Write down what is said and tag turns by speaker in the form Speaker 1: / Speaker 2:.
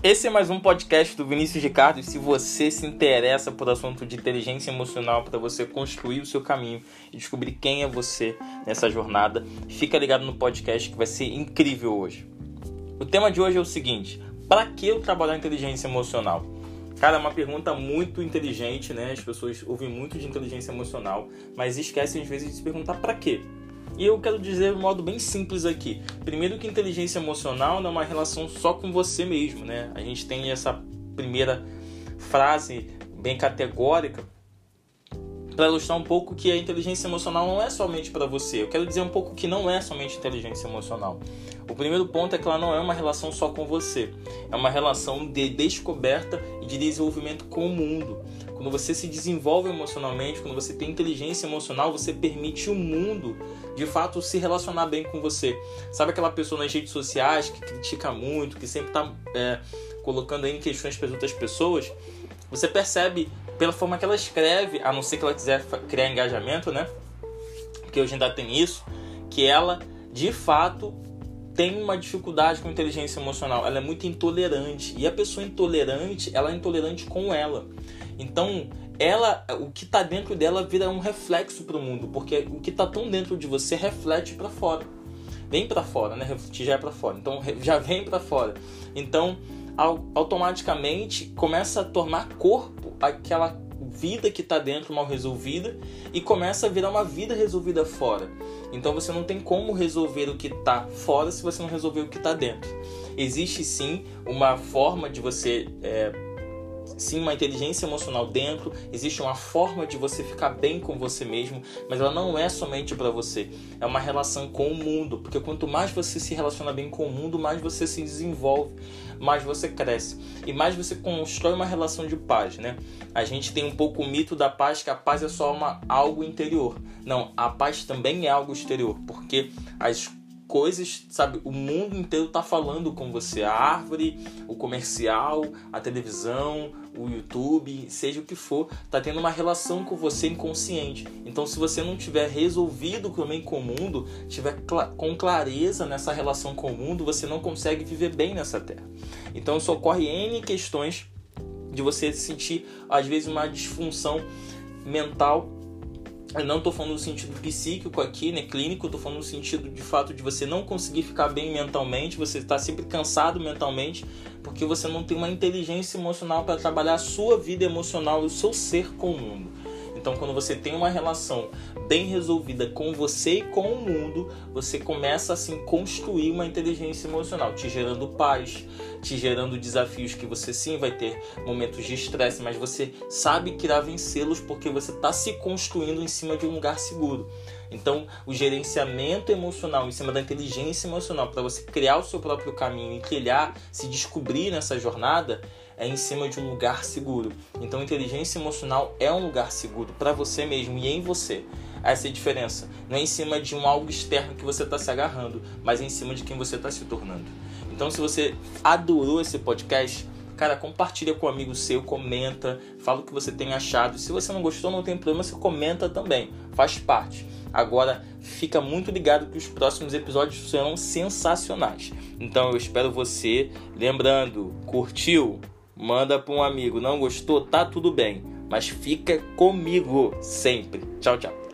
Speaker 1: Esse é mais um podcast do Vinícius Ricardo. E se você se interessa por assunto de inteligência emocional para você construir o seu caminho e descobrir quem é você nessa jornada, fica ligado no podcast que vai ser incrível hoje. O tema de hoje é o seguinte: para que eu trabalhar inteligência emocional? Cara, é uma pergunta muito inteligente, né? As pessoas ouvem muito de inteligência emocional, mas esquecem às vezes de se perguntar para quê. E eu quero dizer de um modo bem simples aqui. Primeiro que inteligência emocional não é uma relação só com você mesmo, né? A gente tem essa primeira frase bem categórica para ilustrar um pouco que a inteligência emocional não é somente para você. Eu quero dizer um pouco que não é somente inteligência emocional. O primeiro ponto é que ela não é uma relação só com você. É uma relação de descoberta e de desenvolvimento com o mundo. Quando você se desenvolve emocionalmente, quando você tem inteligência emocional, você permite o mundo de fato se relacionar bem com você. Sabe aquela pessoa nas redes sociais que critica muito, que sempre está é, colocando em questões para outras pessoas? Você percebe pela forma que ela escreve, a não ser que ela quiser criar engajamento, né? Porque hoje ainda tem isso, que ela de fato tem uma dificuldade com inteligência emocional, ela é muito intolerante. E a pessoa intolerante, ela é intolerante com ela. Então, ela, o que está dentro dela vira um reflexo para o mundo, porque o que está tão dentro de você reflete para fora. Vem para fora, né? Refletir já é para fora. Então, já vem para fora. Então, automaticamente começa a tomar corpo aquela vida que está dentro mal resolvida e começa a virar uma vida resolvida fora. Então você não tem como resolver o que está fora se você não resolver o que está dentro. Existe sim uma forma de você é, sim uma inteligência emocional dentro, existe uma forma de você ficar bem com você mesmo, mas ela não é somente para você. É uma relação com o mundo, porque quanto mais você se relaciona bem com o mundo, mais você se desenvolve, mais você cresce e mais você constrói uma relação de paz, né? A gente tem um pouco o mito da paz que a paz é só uma algo interior. Não, a paz também é algo exterior, porque as coisas, sabe? O mundo inteiro tá falando com você. A árvore, o comercial, a televisão, o YouTube, seja o que for, tá tendo uma relação com você inconsciente. Então, se você não tiver resolvido também com o mundo, tiver cl com clareza nessa relação com o mundo, você não consegue viver bem nessa terra. Então, isso ocorre N questões de você sentir, às vezes, uma disfunção mental eu não estou falando no sentido psíquico aqui, né, clínico, estou falando no sentido de fato de você não conseguir ficar bem mentalmente, você está sempre cansado mentalmente, porque você não tem uma inteligência emocional para trabalhar a sua vida emocional, o seu ser com o mundo. Então, quando você tem uma relação bem resolvida com você e com o mundo, você começa assim construir uma inteligência emocional, te gerando paz, te gerando desafios que você sim vai ter momentos de estresse, mas você sabe que irá vencê-los porque você está se construindo em cima de um lugar seguro. Então, o gerenciamento emocional em cima da inteligência emocional para você criar o seu próprio caminho e trilhar, se descobrir nessa jornada, é em cima de um lugar seguro. Então, inteligência emocional é um lugar seguro para você mesmo e em você. Essa é a diferença. Não é em cima de um algo externo que você está se agarrando, mas é em cima de quem você está se tornando. Então, se você adorou esse podcast, cara, compartilha com um amigo seu, comenta, fala o que você tem achado. Se você não gostou, não tem problema, você comenta também, faz parte. Agora, fica muito ligado que os próximos episódios serão sensacionais. Então, eu espero você. Lembrando, curtiu? manda para um amigo. Não gostou? Tá tudo bem, mas fica comigo sempre. Tchau, tchau.